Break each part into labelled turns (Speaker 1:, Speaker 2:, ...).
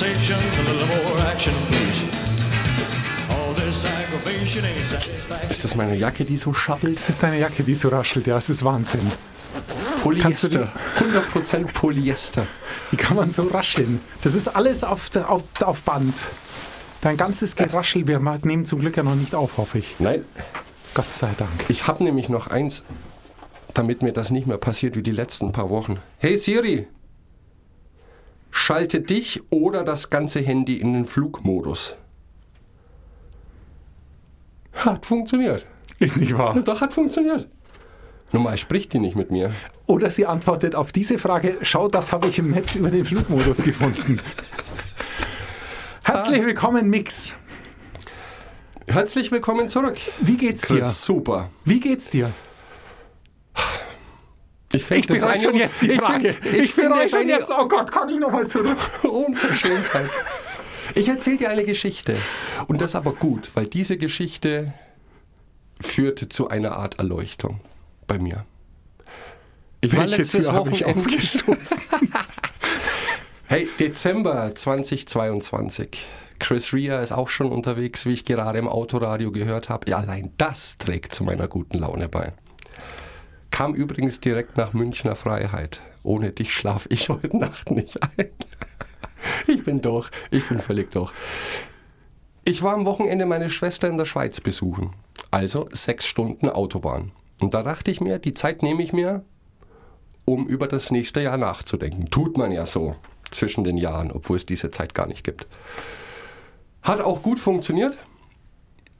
Speaker 1: conversation, a little more action, please.
Speaker 2: Ist das meine Jacke, die so schabbelt?
Speaker 3: Das ist deine Jacke, die so raschelt. Ja, es ist Wahnsinn.
Speaker 2: Polyester. 100% Polyester.
Speaker 3: Wie kann man so rascheln? Das ist alles auf, auf, auf Band. Dein ganzes Geraschel, wir nehmen zum Glück ja noch nicht auf, hoffe ich.
Speaker 2: Nein,
Speaker 3: Gott sei Dank.
Speaker 2: ich habe nämlich noch eins, damit mir das nicht mehr passiert wie die letzten paar Wochen. Hey Siri, schalte dich oder das ganze Handy in den Flugmodus. Hat funktioniert.
Speaker 3: Ist nicht wahr.
Speaker 2: Doch, hat funktioniert. Normal spricht die nicht mit mir.
Speaker 3: Oder sie antwortet auf diese Frage, schau, das habe ich im Netz über den Flugmodus gefunden. Herzlich willkommen, Mix.
Speaker 2: Herzlich willkommen zurück.
Speaker 3: Wie geht's dir?
Speaker 2: Super.
Speaker 3: Wie geht's dir?
Speaker 2: Ich,
Speaker 3: Ich bereue schon jetzt die
Speaker 2: ich
Speaker 3: Frage.
Speaker 2: find- Ich, finde
Speaker 3: bereue schon jetzt, oh Gott, kann ich nochmal zurück?
Speaker 2: Unverschämtheit. Ich erzähle dir eine Geschichte. Und das aber gut, weil diese Geschichte führte zu einer Art Erleuchtung bei mir. Ich war
Speaker 3: Welche
Speaker 2: letztes
Speaker 3: Tür ich
Speaker 2: Wochenende.
Speaker 3: aufgestoßen?
Speaker 2: Hey, Dezember 2022. Chris Rea ist auch schon unterwegs, wie ich gerade im Autoradio gehört habe. Ja, allein das trägt zu meiner guten Laune bei. Kam übrigens direkt nach Münchner Freiheit. Ohne dich schlafe ich heute Nacht nicht ein. Ich bin durch. Ich bin völlig durch. Ich war am Wochenende meine Schwester in der Schweiz besuchen. Also sechs Stunden Autobahn. Und da dachte ich mir, die Zeit nehme ich mir, um über das nächste Jahr nachzudenken. Tut man ja so zwischen den Jahren, obwohl es diese Zeit gar nicht gibt. Hat auch gut funktioniert,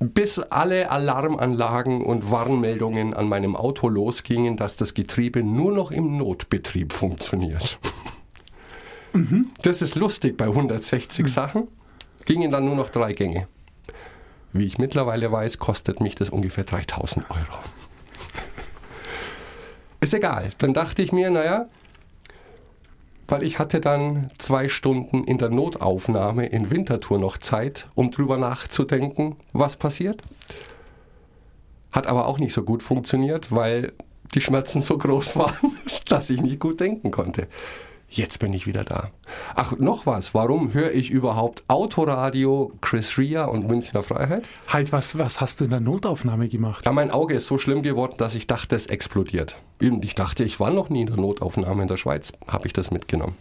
Speaker 2: bis alle Alarmanlagen und Warnmeldungen an meinem Auto losgingen, dass das Getriebe nur noch im Notbetrieb funktioniert. Das ist lustig bei 160 Sachen. Gingen dann nur noch drei Gänge. Wie ich mittlerweile weiß, kostet mich das ungefähr 3000 Euro. Ist egal. Dann dachte ich mir, naja, weil ich hatte dann zwei Stunden in der Notaufnahme in Winterthur noch Zeit, um drüber nachzudenken, was passiert. Hat aber auch nicht so gut funktioniert, weil die Schmerzen so groß waren, dass ich nicht gut denken konnte. Jetzt bin ich wieder da. Ach, noch was. Warum höre ich überhaupt Autoradio, Chris Rea und Münchner Freiheit?
Speaker 3: Halt, was, was hast du in der Notaufnahme gemacht?
Speaker 2: Ja, mein Auge ist so schlimm geworden, dass ich dachte, es explodiert. Und ich dachte, ich war noch nie in der Notaufnahme in der Schweiz. Habe ich das mitgenommen.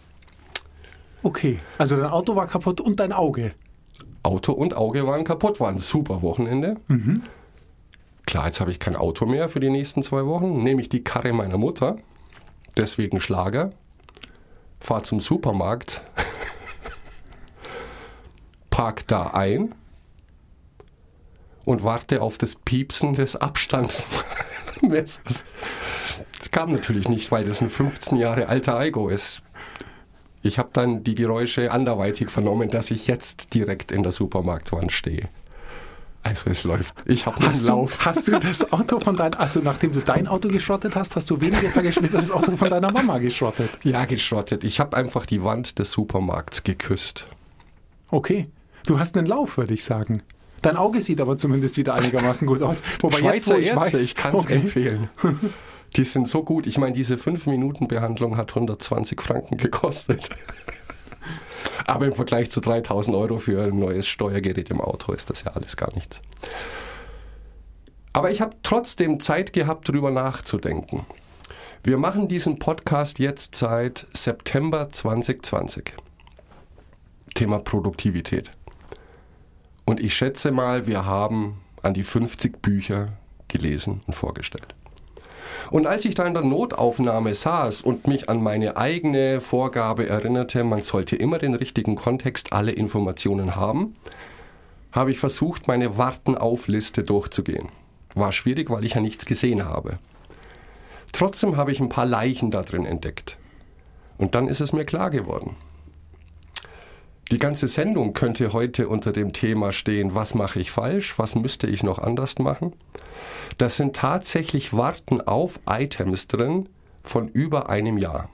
Speaker 3: Okay, also dein Auto war kaputt und dein Auge.
Speaker 2: Auto und Auge waren kaputt, war ein super Wochenende. Klar, jetzt habe ich kein Auto mehr für die nächsten zwei Wochen. Nehme ich die Karre meiner Mutter, deswegen Schlager, fahre zum Supermarkt, park da ein und warte auf das Piepsen des Abstandmessers. Das kam natürlich nicht, weil das ein 15 Jahre alter Aigo ist. Ich habe dann die Geräusche anderweitig vernommen, dass ich jetzt direkt in der Supermarktwand stehe. Also es läuft. Ich habe einen
Speaker 3: Hast du,
Speaker 2: Lauf.
Speaker 3: hast du das Auto von deinem, also nachdem du dein Auto geschrottet hast, hast du wenige Tage später das Auto von deiner Mama geschrottet?
Speaker 2: Ja, geschrottet. Ich habe einfach die Wand des Supermarkts geküsst.
Speaker 3: Okay, du hast einen Lauf, würde ich sagen. Dein Auge sieht aber zumindest wieder einigermaßen gut aus. Wobei
Speaker 2: Schweizer
Speaker 3: jetzt, ich
Speaker 2: Ärzte,
Speaker 3: weiß,
Speaker 2: ich kann es
Speaker 3: okay.
Speaker 2: empfehlen. Die sind so gut. Ich meine, diese 5-Minuten-Behandlung hat 120 Franken gekostet. Aber im Vergleich zu 3000 Euro für ein neues Steuergerät im Auto ist das ja alles gar nichts. Aber ich habe trotzdem Zeit gehabt, darüber nachzudenken. Wir machen diesen Podcast jetzt seit September 2020. Thema Produktivität. Und ich schätze mal, wir haben an die 50 Bücher gelesen und vorgestellt. Und als ich da in der Notaufnahme saß und mich an meine eigene Vorgabe erinnerte, man sollte immer den richtigen Kontext, alle Informationen haben, habe ich versucht, meine Warten-auf-Liste durchzugehen. War schwierig, weil ich ja nichts gesehen habe. Trotzdem habe ich ein paar Leichen da drin entdeckt. Und dann ist es mir klar geworden. Die ganze Sendung könnte heute unter dem Thema stehen, was mache ich falsch, was müsste ich noch anders machen. Das sind tatsächlich Warten auf Items drin von über einem Jahr.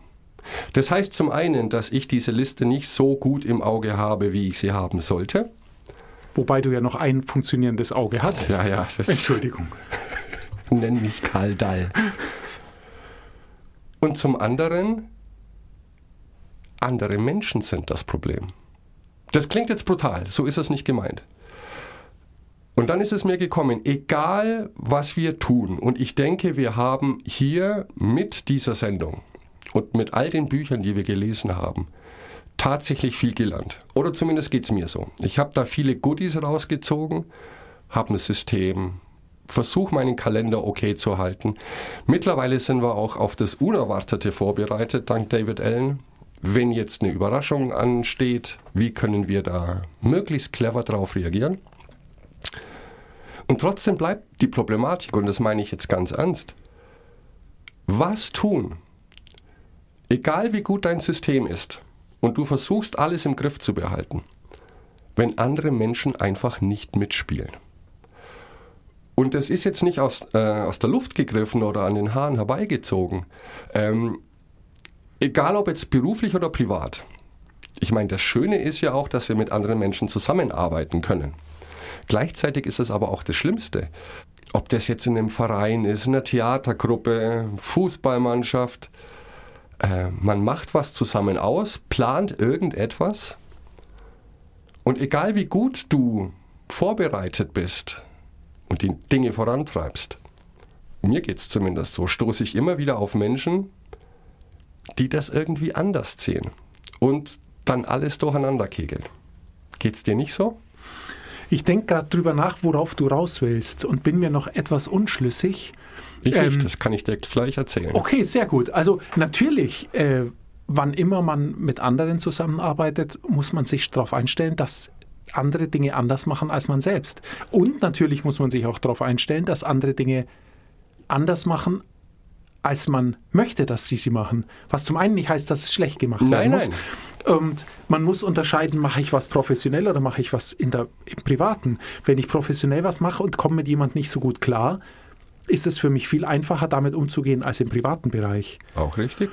Speaker 2: Das heißt zum einen, dass ich diese Liste nicht so gut im Auge habe, wie ich sie haben sollte.
Speaker 3: Wobei du ja noch ein funktionierendes Auge hattest.
Speaker 2: Ja, ja,
Speaker 3: Entschuldigung.
Speaker 2: Nenn mich Karl Dall. Und zum anderen, andere Menschen sind das Problem. Das klingt jetzt brutal, so ist es nicht gemeint. Und dann ist es mir gekommen, egal was wir tun, und ich denke, wir haben hier mit dieser Sendung und mit all den Büchern, die wir gelesen haben, tatsächlich viel gelernt. Oder zumindest geht es mir so. Ich habe da viele Goodies rausgezogen, habe ein System, versuche meinen Kalender okay zu halten. Mittlerweile sind wir auch auf das Unerwartete vorbereitet, dank David Allen. Wenn jetzt eine Überraschung ansteht, wie können wir da möglichst clever drauf reagieren? Und trotzdem bleibt die Problematik, und das meine ich jetzt ganz ernst, was tun, egal wie gut dein System ist, und du versuchst alles im Griff zu behalten, wenn andere Menschen einfach nicht mitspielen. Und das ist jetzt nicht aus, äh, aus der Luft gegriffen oder an den Haaren herbeigezogen. Ähm, egal ob jetzt beruflich oder privat. Ich meine, das Schöne ist ja auch, dass wir mit anderen Menschen zusammenarbeiten können. Gleichzeitig ist es aber auch das Schlimmste. Ob das jetzt in einem Verein ist, in einer Theatergruppe, Fußballmannschaft. Äh, man macht was zusammen aus, plant irgendetwas. Und egal wie gut du vorbereitet bist und die Dinge vorantreibst, mir geht es zumindest so, stoße ich immer wieder auf Menschen, die das irgendwie anders sehen und dann alles durcheinander kegeln. Geht's dir nicht so?
Speaker 3: Ich denke gerade drüber nach, worauf du raus willst und bin mir noch etwas unschlüssig.
Speaker 2: Ich ähm, nicht, das kann ich dir gleich erzählen.
Speaker 3: Okay, sehr gut. Also natürlich, äh, wann immer man mit anderen zusammenarbeitet, muss man sich darauf einstellen, dass andere Dinge anders machen als man selbst. Und natürlich muss man sich auch darauf einstellen, dass andere Dinge anders machen, als man möchte, dass sie sie machen. Was zum einen nicht heißt, dass es schlecht gemacht
Speaker 2: nein,
Speaker 3: werden muss.
Speaker 2: Nein.
Speaker 3: Und man muss unterscheiden, mache ich was professionell oder mache ich was in der, im Privaten. Wenn ich professionell was mache und komme mit jemandem nicht so gut klar, ist es für mich viel einfacher, damit umzugehen als im privaten Bereich.
Speaker 2: Auch richtig.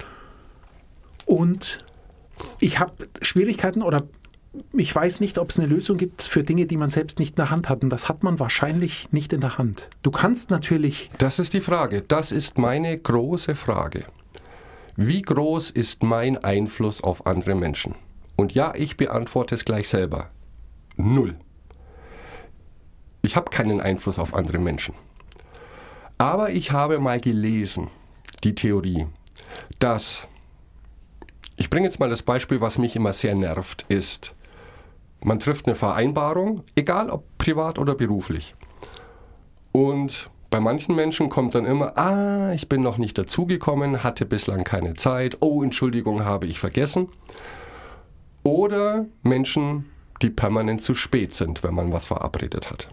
Speaker 3: Und ich habe Schwierigkeiten oder ich weiß nicht, ob es eine Lösung gibt für Dinge, die man selbst nicht in der Hand hat. Und das hat man wahrscheinlich nicht in der Hand. Du kannst natürlich.
Speaker 2: Das ist die Frage. Das ist meine große Frage. Wie groß ist mein Einfluss auf andere Menschen? Und ja, ich beantworte es gleich selber. Null. Ich habe keinen Einfluss auf andere Menschen. Aber ich habe mal gelesen, die Theorie, dass, ich bringe jetzt mal das Beispiel, was mich immer sehr nervt, ist, man trifft eine Vereinbarung, egal ob privat oder beruflich. Und bei manchen Menschen kommt dann immer, ah, ich bin noch nicht dazugekommen, hatte bislang keine Zeit, oh, Entschuldigung, habe ich vergessen. Oder Menschen, die permanent zu spät sind, wenn man was verabredet hat.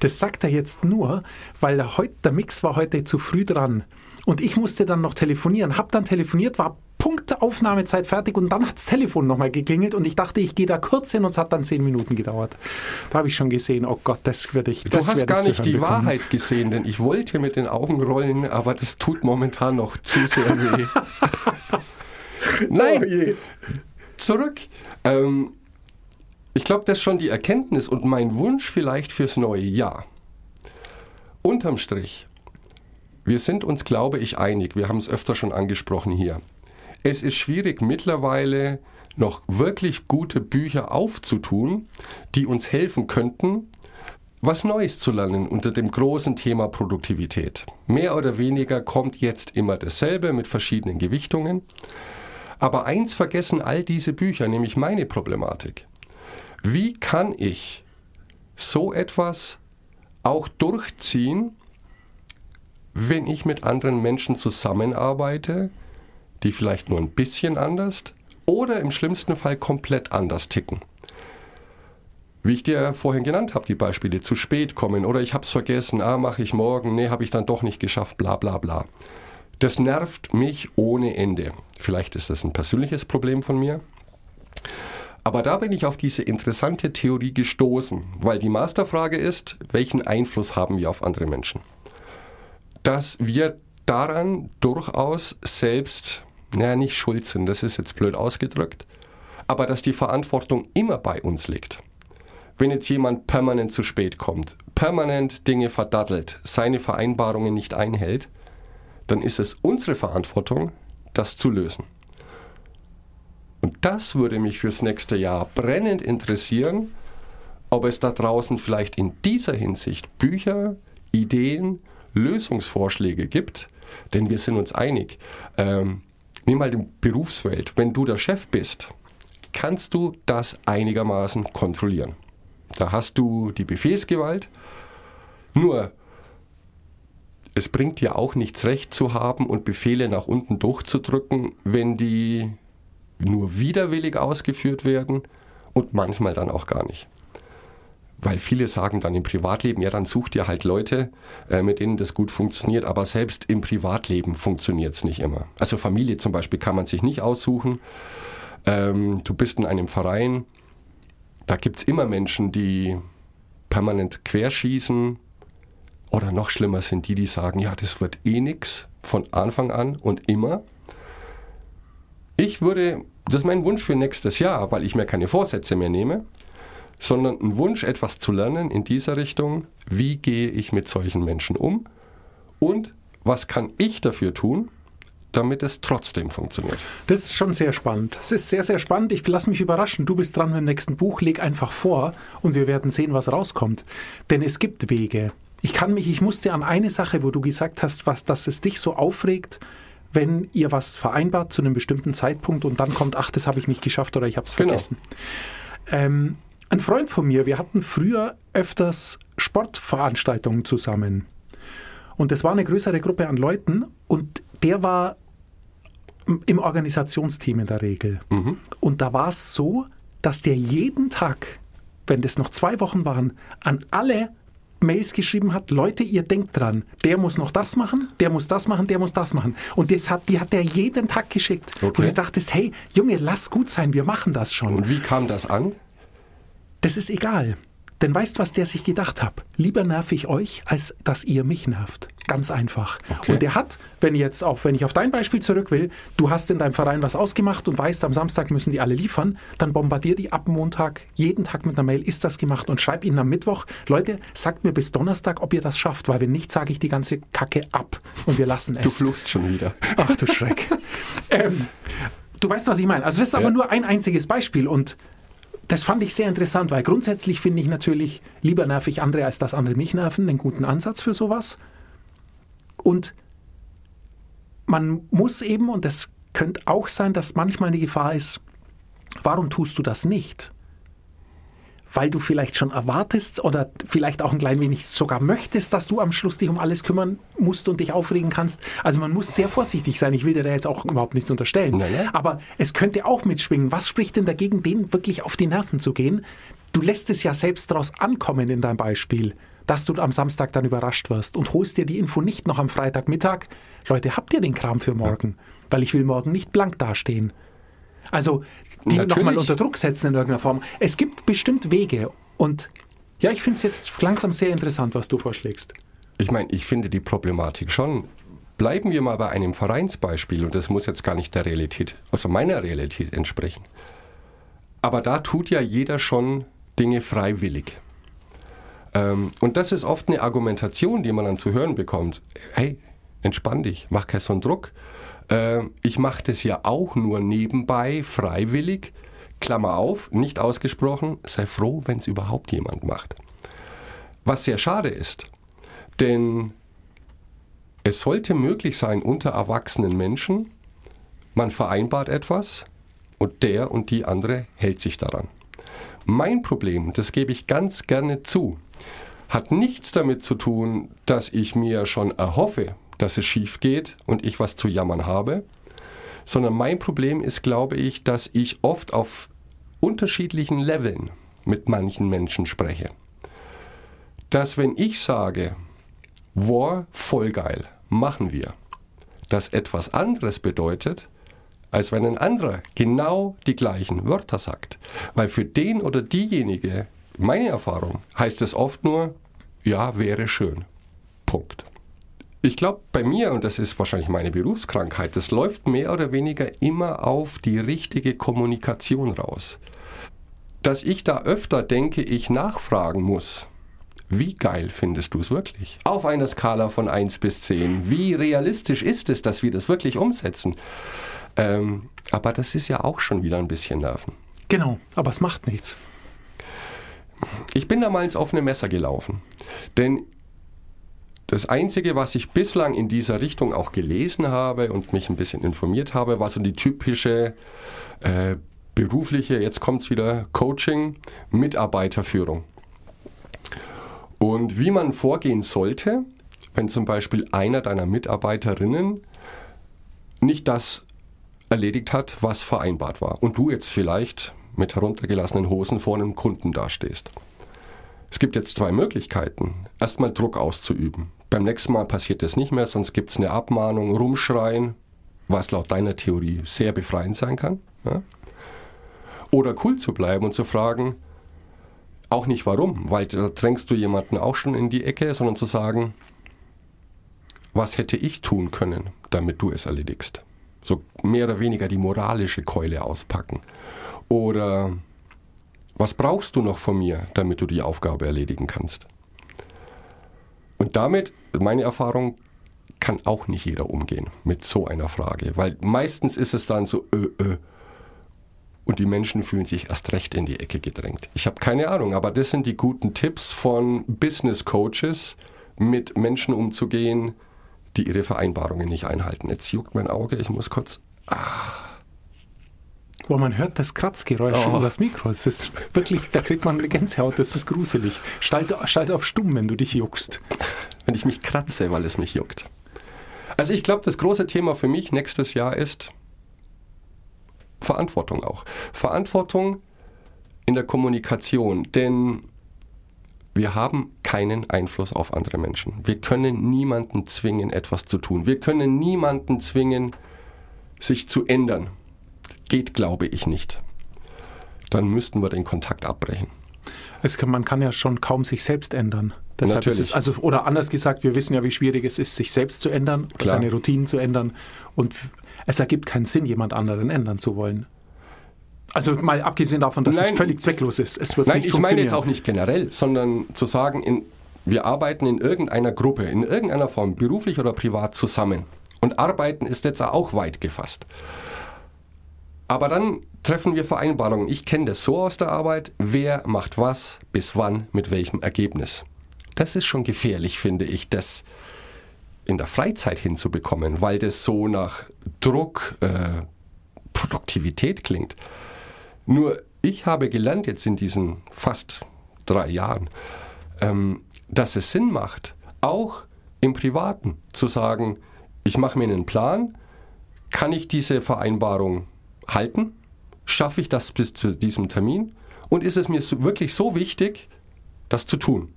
Speaker 3: Das sagt er jetzt nur, weil der, heut, der Mix war heute zu früh dran. Und ich musste dann noch telefonieren, hab dann telefoniert, war Punkt Aufnahmezeit fertig und dann hat das Telefon nochmal geklingelt und ich dachte, ich gehe da kurz hin und es hat dann zehn Minuten gedauert. Da habe ich schon gesehen, oh Gott, das werde ich.
Speaker 2: Das du hast gar nicht die bekommen. Wahrheit gesehen, denn ich wollte mit den Augen rollen, aber das tut momentan noch zu sehr weh. Nein, oh zurück. Ähm, ich glaube, das ist schon die Erkenntnis und mein Wunsch vielleicht fürs neue Jahr. Unterm Strich, wir sind uns, glaube ich, einig, wir haben es öfter schon angesprochen hier. Es ist schwierig mittlerweile noch wirklich gute Bücher aufzutun, die uns helfen könnten, was Neues zu lernen unter dem großen Thema Produktivität. Mehr oder weniger kommt jetzt immer dasselbe mit verschiedenen Gewichtungen. Aber eins vergessen all diese Bücher, nämlich meine Problematik. Wie kann ich so etwas auch durchziehen, wenn ich mit anderen Menschen zusammenarbeite, die vielleicht nur ein bisschen anders oder im schlimmsten Fall komplett anders ticken. Wie ich dir vorhin genannt habe, die Beispiele, zu spät kommen oder ich habe es vergessen, ah, mache ich morgen, nee, habe ich dann doch nicht geschafft, bla bla bla. Das nervt mich ohne Ende. Vielleicht ist das ein persönliches Problem von mir. Aber da bin ich auf diese interessante Theorie gestoßen, weil die Masterfrage ist, welchen Einfluss haben wir auf andere Menschen? Dass wir daran durchaus selbst naja, nicht schuld sind, das ist jetzt blöd ausgedrückt, aber dass die Verantwortung immer bei uns liegt. Wenn jetzt jemand permanent zu spät kommt, permanent Dinge verdattelt, seine Vereinbarungen nicht einhält, dann ist es unsere Verantwortung, das zu lösen. Und das würde mich fürs nächste Jahr brennend interessieren, ob es da draußen vielleicht in dieser Hinsicht Bücher, Ideen, Lösungsvorschläge gibt, denn wir sind uns einig. Ähm, nimm mal die Berufswelt. Wenn du der Chef bist, kannst du das einigermaßen kontrollieren. Da hast du die Befehlsgewalt. Nur, es bringt dir auch nichts recht zu haben und Befehle nach unten durchzudrücken, wenn die nur widerwillig ausgeführt werden und manchmal dann auch gar nicht. Weil viele sagen dann im Privatleben, ja, dann sucht ihr halt Leute, äh, mit denen das gut funktioniert, aber selbst im Privatleben funktioniert es nicht immer. Also Familie zum Beispiel kann man sich nicht aussuchen. Ähm, du bist in einem Verein, da gibt es immer Menschen, die permanent querschießen oder noch schlimmer sind die, die sagen, ja, das wird eh nix von Anfang an und immer. Ich würde, das ist mein Wunsch für nächstes Jahr, weil ich mir keine Vorsätze mehr nehme, sondern ein Wunsch, etwas zu lernen in dieser Richtung. Wie gehe ich mit solchen Menschen um? Und was kann ich dafür tun, damit es trotzdem funktioniert?
Speaker 3: Das ist schon sehr spannend. Es ist sehr, sehr spannend. Ich lasse mich überraschen. Du bist dran mit dem nächsten Buch. Leg einfach vor und wir werden sehen, was rauskommt. Denn es gibt Wege. Ich kann mich, ich musste an eine Sache, wo du gesagt hast, was, dass es dich so aufregt, wenn ihr was vereinbart zu einem bestimmten Zeitpunkt und dann kommt, ach, das habe ich nicht geschafft oder ich habe es
Speaker 2: Genau.
Speaker 3: vergessen. Ähm, ein Freund von mir, wir hatten früher öfters Sportveranstaltungen zusammen. Und das war eine größere Gruppe an Leuten und der war im Organisationsteam in der Regel. Und da war es so, dass der jeden Tag, wenn das noch zwei Wochen waren, an alle Mails geschrieben hat, Leute, ihr denkt dran, der muss noch das machen, der muss das machen, der muss das machen. Und das hat, die hat er jeden Tag geschickt.
Speaker 2: Okay.
Speaker 3: Wo du dachtest, hey, Junge, lass gut sein, wir machen das schon.
Speaker 2: Und wie kam das an?
Speaker 3: Das ist egal. Denn weißt, was der sich gedacht hat? Lieber nerv ich euch, als dass ihr mich nervt. Ganz einfach.
Speaker 2: Okay.
Speaker 3: Und der hat, wenn jetzt auch, wenn ich auf dein Beispiel zurück will, du hast in deinem Verein was ausgemacht und weißt, am Samstag müssen die alle liefern, dann bombardier die ab Montag jeden Tag mit einer Mail, ist das gemacht und schreib ihnen am Mittwoch, Leute, sagt mir bis Donnerstag, ob ihr das schafft, weil wenn nicht, sage ich die ganze Kacke ab und wir lassen es.
Speaker 2: Du fluchst schon wieder.
Speaker 3: Ach du Schreck. ähm, du weißt, was ich meine. Also das ist aber
Speaker 2: Ja.
Speaker 3: nur ein einziges Beispiel und das fand ich sehr interessant, weil grundsätzlich finde ich natürlich, lieber nerv ich andere, als dass andere mich nerven, einen guten Ansatz für sowas. Und man muss eben, und das könnte auch sein, dass manchmal die Gefahr ist, warum tust du das nicht? Weil du vielleicht schon erwartest oder vielleicht auch ein klein wenig sogar möchtest, dass du am Schluss dich um alles kümmern musst und dich aufregen kannst. Also man muss sehr vorsichtig sein. Ich will dir da jetzt auch überhaupt nichts unterstellen.
Speaker 2: Nein.
Speaker 3: Aber es könnte auch mitschwingen. Was spricht denn dagegen, denen wirklich auf die Nerven zu gehen? Du lässt es ja selbst daraus ankommen in deinem Beispiel, dass du am Samstag dann überrascht wirst und holst dir die Info nicht noch am Freitagmittag. Leute, habt ihr den Kram für morgen? Weil ich will morgen nicht blank dastehen. Also die nochmal unter Druck setzen in irgendeiner Form. Es gibt bestimmt Wege. Und ja, ich finde es jetzt langsam sehr interessant, was du vorschlägst.
Speaker 2: Ich meine, ich finde die Problematik schon. Bleiben wir mal bei einem Vereinsbeispiel und das muss jetzt gar nicht der Realität, also meiner Realität entsprechen. Aber da tut ja jeder schon Dinge freiwillig. Ähm, und das ist oft eine Argumentation, die man dann zu hören bekommt. Hey, entspann dich, mach keinen so einen Druck. Ähm, ich mache das ja auch nur nebenbei, freiwillig. Klammer auf, nicht ausgesprochen, sei froh, wenn es überhaupt jemand macht. Was sehr schade ist, denn es sollte möglich sein unter erwachsenen Menschen, man vereinbart etwas und der und die andere hält sich daran. Mein Problem, das gebe ich ganz gerne zu, hat nichts damit zu tun, dass ich mir schon erhoffe, dass es schief geht und ich was zu jammern habe, sondern mein Problem ist, glaube ich, dass ich oft auf unterschiedlichen Leveln mit manchen Menschen spreche. Dass wenn ich sage, war voll geil, machen wir, das etwas anderes bedeutet, als wenn ein anderer genau die gleichen Wörter sagt. Weil für den oder diejenige, meine Erfahrung, heißt es oft nur, ja, wäre schön. Punkt. Ich glaube, bei mir, und das ist wahrscheinlich meine Berufskrankheit, das läuft mehr oder weniger immer auf die richtige Kommunikation raus. Dass ich da öfter denke, ich nachfragen muss, wie geil findest du es wirklich? Auf einer Skala von 1 bis 10. Wie realistisch ist es, dass wir das wirklich umsetzen? Ähm, aber das ist ja auch schon wieder ein bisschen Nerven.
Speaker 3: Genau, aber es macht nichts.
Speaker 2: Ich bin da mal ins offene Messer gelaufen. Denn das Einzige, was ich bislang in dieser Richtung auch gelesen habe und mich ein bisschen informiert habe, war so die typische äh, berufliche, jetzt kommt es wieder, Coaching, Mitarbeiterführung. Und wie man vorgehen sollte, wenn zum Beispiel einer deiner Mitarbeiterinnen nicht das erledigt hat, was vereinbart war. Und du jetzt vielleicht mit heruntergelassenen Hosen vor einem Kunden dastehst. Es gibt jetzt zwei Möglichkeiten. Erstmal Druck auszuüben. Beim nächsten Mal passiert das nicht mehr, sonst gibt es eine Abmahnung, rumschreien, was laut deiner Theorie sehr befreiend sein kann. Ja? Oder cool zu bleiben und zu fragen, auch nicht warum, weil da drängst du jemanden auch schon in die Ecke, sondern zu sagen, was hätte ich tun können, damit du es erledigst. So mehr oder weniger die moralische Keule auspacken. Oder was brauchst du noch von mir, damit du die Aufgabe erledigen kannst? Und damit, meine Erfahrung, kann auch nicht jeder umgehen mit so einer Frage, weil meistens ist es dann so, äh, äh, und die Menschen fühlen sich erst recht in die Ecke gedrängt. Ich habe keine Ahnung, aber das sind die guten Tipps von Business Coaches, mit Menschen umzugehen, die ihre Vereinbarungen nicht einhalten. Jetzt juckt mein Auge, ich muss kurz. Ah.
Speaker 3: Wo man hört das Kratzgeräusch oh. über das Mikro. Das ist wirklich, da kriegt man eine Gänsehaut, das ist gruselig. Schalt, schalt auf stumm, wenn du dich juckst.
Speaker 2: Wenn ich mich kratze, weil es mich juckt. Also ich glaube, das große Thema für mich nächstes Jahr ist Verantwortung auch. Verantwortung in der Kommunikation, denn wir haben keinen Einfluss auf andere Menschen. Wir können niemanden zwingen, etwas zu tun. Wir können niemanden zwingen, sich zu ändern geht, glaube ich, nicht. Dann müssten wir den Kontakt abbrechen.
Speaker 3: Kann, man kann ja schon kaum sich selbst ändern. Deshalb Natürlich. Es, also, oder anders gesagt, wir wissen ja, wie schwierig es ist, sich selbst zu ändern, seine Routinen zu ändern. Und es ergibt keinen Sinn, jemand anderen ändern zu wollen. Also mal abgesehen davon, dass Nein, es völlig zwecklos ist. Es wird
Speaker 2: Nein, ich meine jetzt auch nicht generell, sondern zu sagen, in, wir arbeiten in irgendeiner Gruppe, in irgendeiner Form, beruflich oder privat zusammen. Und arbeiten ist jetzt auch weit gefasst. Aber dann treffen wir Vereinbarungen. Ich kenne das so aus der Arbeit, wer macht was, bis wann, mit welchem Ergebnis. Das ist schon gefährlich, finde ich, das in der Freizeit hinzubekommen, weil das so nach Druck, äh, Produktivität klingt. Nur ich habe gelernt jetzt in diesen fast drei Jahren, ähm, dass es Sinn macht, auch im Privaten zu sagen, ich mache mir einen Plan, kann ich diese Vereinbarung halten? Schaffe ich das bis zu diesem Termin? Und ist es mir wirklich so wichtig, das zu tun?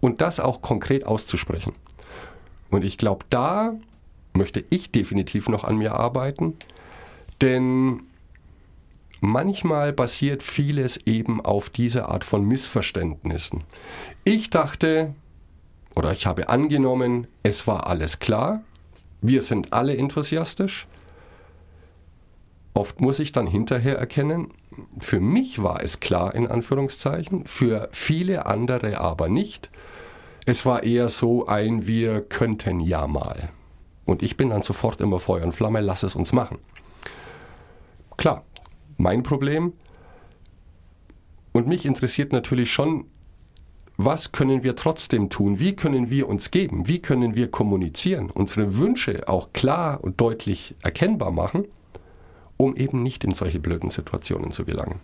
Speaker 2: Und das auch konkret auszusprechen. Und ich glaube, da möchte ich definitiv noch an mir arbeiten, denn manchmal basiert vieles eben auf diese Art von Missverständnissen. Ich dachte oder ich habe angenommen, es war alles klar, wir sind alle enthusiastisch Oft muss ich dann hinterher erkennen, für mich war es klar in Anführungszeichen, für viele andere aber nicht. Es war eher so ein Wir könnten ja mal. Und ich bin dann sofort immer Feuer und Flamme, lass es uns machen. Klar, mein Problem. Und mich interessiert natürlich schon, was können wir trotzdem tun? Wie können wir uns geben? Wie können wir kommunizieren? Unsere Wünsche auch klar und deutlich erkennbar machen um eben nicht in solche blöden Situationen zu gelangen.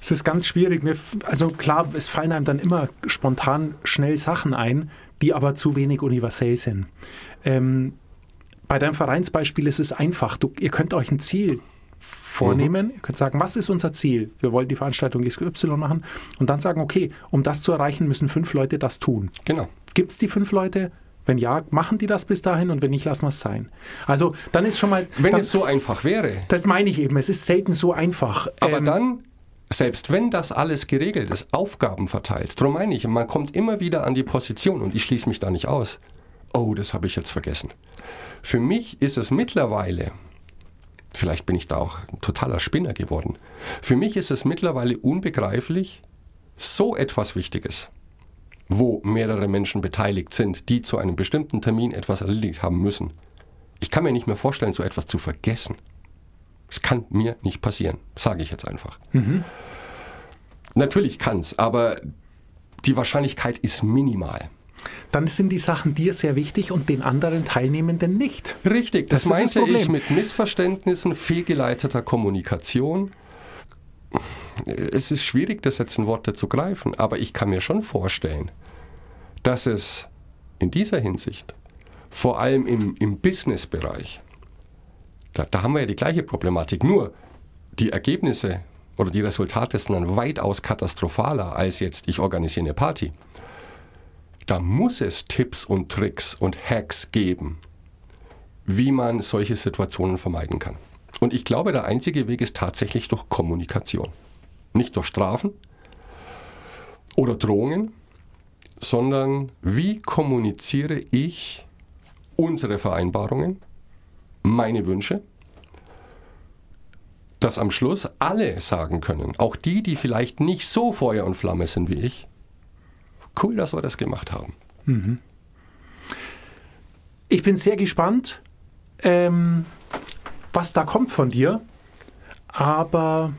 Speaker 3: Es ist ganz schwierig. Also klar, es fallen einem dann immer spontan schnell Sachen ein, die aber zu wenig universell sind. Ähm, bei deinem Vereinsbeispiel ist es einfach. Du, ihr könnt euch ein Ziel vornehmen. Mhm. Ihr könnt sagen, was ist unser Ziel? Wir wollen die Veranstaltung XY machen und dann sagen, okay, um das zu erreichen, müssen fünf Leute das tun.
Speaker 2: Genau.
Speaker 3: Gibt es die fünf Leute? Wenn ja, machen die das bis dahin und wenn nicht, lassen wir es sein. Also dann ist schon mal.
Speaker 2: Wenn
Speaker 3: dann,
Speaker 2: es so einfach wäre.
Speaker 3: Das meine ich eben. Es ist selten so einfach.
Speaker 2: Aber ähm, dann, selbst wenn das alles geregelt ist, Aufgaben verteilt. Darum meine ich, man kommt immer wieder an die Position und ich schließe mich da nicht aus. Oh, das habe ich jetzt vergessen. Für mich ist es mittlerweile, vielleicht bin ich da auch ein totaler Spinner geworden, für mich ist es mittlerweile unbegreiflich, so etwas Wichtiges wo mehrere Menschen beteiligt sind, die zu einem bestimmten Termin etwas erledigt haben müssen. Ich kann mir nicht mehr vorstellen, so etwas zu vergessen. Es kann mir nicht passieren, sage ich jetzt einfach. Natürlich kann es, aber die Wahrscheinlichkeit ist minimal.
Speaker 3: Dann sind die Sachen dir sehr wichtig und den anderen Teilnehmenden nicht.
Speaker 2: Richtig, das,
Speaker 3: Das
Speaker 2: meinte ich mit Missverständnissen, fehlgeleiteter Kommunikation. Es ist schwierig, das jetzt in Worte zu greifen, aber ich kann mir schon vorstellen, dass es in dieser Hinsicht, vor allem im, im Business-Bereich, da, da haben wir ja die gleiche Problematik, nur die Ergebnisse oder die Resultate sind dann weitaus katastrophaler als jetzt, ich organisiere eine Party. Da muss es Tipps und Tricks und Hacks geben, wie man solche Situationen vermeiden kann. Und ich glaube, der einzige Weg ist tatsächlich durch Kommunikation. Nicht durch Strafen oder Drohungen, sondern wie kommuniziere ich unsere Vereinbarungen, meine Wünsche, dass am Schluss alle sagen können, auch die, die vielleicht nicht so Feuer und Flamme sind wie ich, cool, dass wir das gemacht haben.
Speaker 3: Ich bin sehr gespannt, ähm, was da kommt von dir. Aber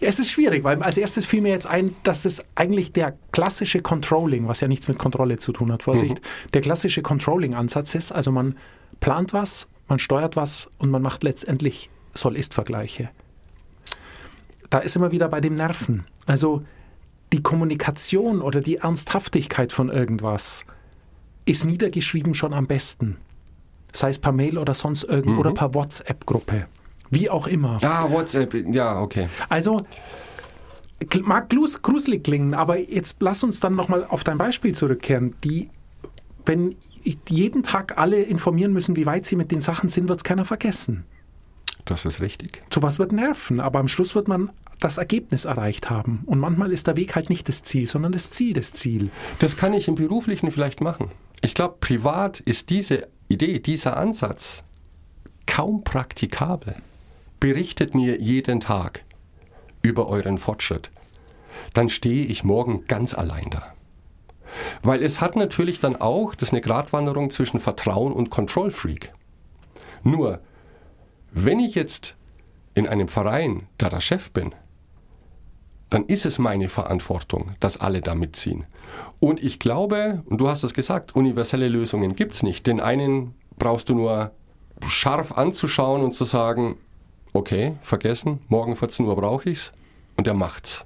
Speaker 3: es ist schwierig, weil als erstes fiel mir jetzt ein, dass es eigentlich der klassische Controlling, was ja nichts mit Kontrolle zu tun hat, Vorsicht, der klassische Controlling-Ansatz ist. Also man plant was, man steuert was und man macht letztendlich Soll-Ist-Vergleiche. Da ist immer wieder bei dem Nerven. Also die Kommunikation oder die Ernsthaftigkeit von irgendwas ist niedergeschrieben schon am besten. Sei es per Mail oder sonst irgend oder per WhatsApp-Gruppe. Wie auch immer.
Speaker 2: Ah, WhatsApp, ja, okay.
Speaker 3: Also mag gruselig klingen, aber jetzt lass uns dann nochmal auf dein Beispiel zurückkehren. Die, wenn jeden Tag alle informieren müssen, wie weit sie mit den Sachen sind, wird es keiner vergessen.
Speaker 2: Das ist richtig.
Speaker 3: Sowas wird nerven, aber am Schluss wird man das Ergebnis erreicht haben. Und manchmal ist der Weg halt nicht das Ziel, sondern das Ziel das Ziel.
Speaker 2: Das kann ich im Beruflichen vielleicht machen. Ich glaube, privat ist diese Idee, dieser Ansatz kaum praktikabel. Berichtet mir jeden Tag über euren Fortschritt. Dann stehe ich morgen ganz allein da. Weil es hat natürlich dann auch, das ist eine Gratwanderung zwischen Vertrauen und Control Freak. Nur, wenn ich jetzt in einem Verein da der Chef bin, dann ist es meine Verantwortung, dass alle da mitziehen. Und ich glaube, und du hast es gesagt, universelle Lösungen gibt es nicht. Den einen brauchst du nur scharf anzuschauen und zu sagen, okay, vergessen, morgen 14 Uhr brauche ich's und er macht's.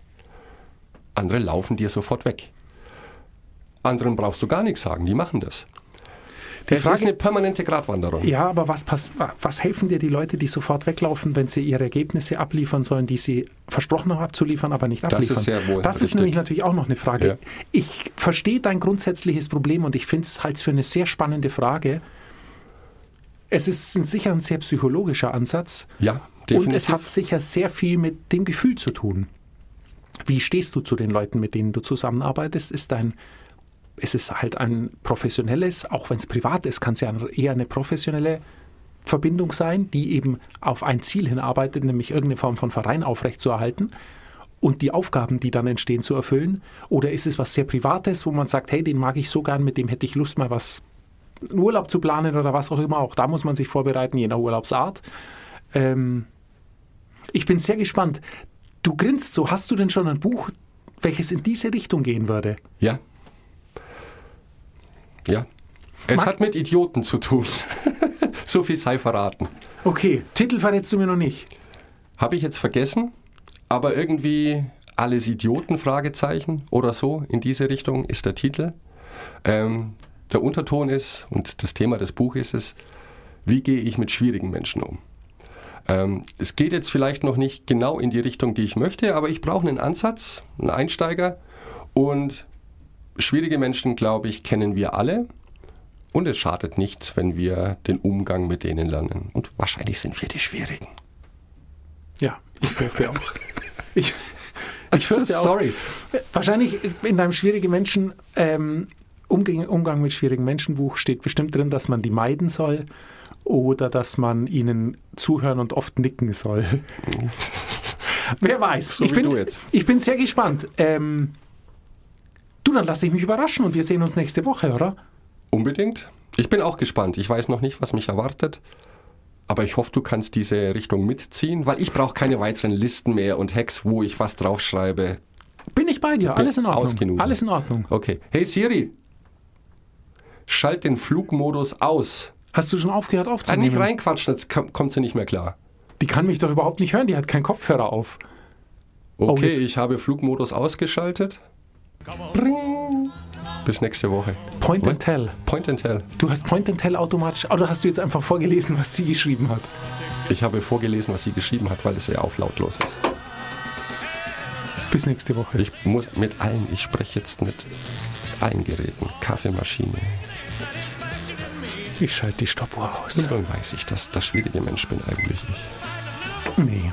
Speaker 2: Andere laufen dir sofort weg. Anderen brauchst du gar nichts sagen, die machen das.
Speaker 3: Die
Speaker 2: es ist eine permanente Gratwanderung.
Speaker 3: Ja, aber was, pass was helfen dir die Leute, die sofort weglaufen, wenn sie ihre Ergebnisse abliefern sollen, die sie versprochen haben abzuliefern, aber nicht
Speaker 2: Das
Speaker 3: abliefern?
Speaker 2: ist sehr wohl
Speaker 3: Das ist nämlich natürlich auch noch eine Frage.
Speaker 2: Ja.
Speaker 3: Ich verstehe dein grundsätzliches Problem und ich finde es halt für eine sehr spannende Frage. Es ist sicher ein sehr psychologischer Ansatz
Speaker 2: Ja, definitiv.
Speaker 3: und es hat sicher sehr viel mit dem Gefühl zu tun. Wie stehst du zu den Leuten, mit denen du zusammenarbeitest? Ist dein es ist halt ein professionelles, auch wenn es privat ist, kann es ja eher eine professionelle Verbindung sein, die eben auf ein Ziel hinarbeitet, nämlich irgendeine Form von Verein aufrechtzuerhalten und die Aufgaben, die dann entstehen, zu erfüllen? Oder ist es was sehr Privates, wo man sagt, hey, den mag ich so gern, mit dem hätte ich Lust, mal was, einen Urlaub zu planen oder was auch immer. Auch da muss man sich vorbereiten, je nach Urlaubsart. Ähm, ich bin sehr gespannt. Du grinst so. Hast du denn schon ein Buch, welches in diese Richtung gehen würde?
Speaker 2: Ja. Ja. Es
Speaker 3: Mag-
Speaker 2: hat mit Idioten zu tun. so viel sei verraten.
Speaker 3: Okay, Titel verrätst du mir noch nicht.
Speaker 2: Habe ich jetzt vergessen, aber irgendwie alles Idioten, Fragezeichen oder so in diese Richtung ist der Titel. Ähm, der Unterton ist, und das Thema des Buches ist, wie gehe ich mit schwierigen Menschen um? Ähm, es geht jetzt vielleicht noch nicht genau in die Richtung, die ich möchte, aber ich brauche einen Ansatz, einen Einsteiger. Und schwierige Menschen, glaube ich, kennen wir alle. Und es schadet nichts, wenn wir den Umgang mit denen lernen. Und wahrscheinlich sind wir die Schwierigen.
Speaker 3: Ja, ich fürchte auch. Ich, ich fürchte auch.
Speaker 2: Sorry.
Speaker 3: Wahrscheinlich in deinem schwierigen Menschen, ähm, Umgang, Umgang mit schwierigen Menschen Buch steht bestimmt drin, dass man die meiden soll oder dass man ihnen zuhören und oft nicken soll. Wer weiß.
Speaker 2: So
Speaker 3: ich,
Speaker 2: wie
Speaker 3: bin,
Speaker 2: du jetzt.
Speaker 3: ich bin sehr gespannt. Ähm, du, dann lasse ich mich überraschen und wir sehen uns nächste Woche, oder?
Speaker 2: Unbedingt. Ich bin auch gespannt. Ich weiß noch nicht, was mich erwartet. Aber ich hoffe, du kannst diese Richtung mitziehen, weil ich brauche keine weiteren Listen mehr und Hacks, wo ich was draufschreibe.
Speaker 3: Bin ich bei dir, alles in Ordnung. Alles in Ordnung.
Speaker 2: Okay. Hey Siri, schalt den Flugmodus aus.
Speaker 3: Hast du schon aufgehört
Speaker 2: Ah, nicht
Speaker 3: aufzunehmen?
Speaker 2: reinquatschen, jetzt kom- kommt sie nicht mehr klar.
Speaker 3: Die kann mich doch überhaupt nicht hören, die hat keinen Kopfhörer auf.
Speaker 2: Okay,
Speaker 3: jetzt-
Speaker 2: ich habe Flugmodus ausgeschaltet. Bring. Bis nächste Woche.
Speaker 3: Point and
Speaker 2: Was?
Speaker 3: Tell.
Speaker 2: Point and Tell.
Speaker 3: Du hast Point and Tell automatisch, oder hast du jetzt einfach vorgelesen, was sie geschrieben hat?
Speaker 2: Ich habe vorgelesen, was sie geschrieben hat, weil es ja auf lautlos ist.
Speaker 3: Bis nächste Woche.
Speaker 2: Ich muss mit allen, ich spreche jetzt mit allen Geräten. Kaffeemaschine.
Speaker 3: Ich schalte die Stoppuhr aus.
Speaker 2: Und dann weiß ich, dass der schwierige Mensch bin eigentlich ich.
Speaker 3: Nee.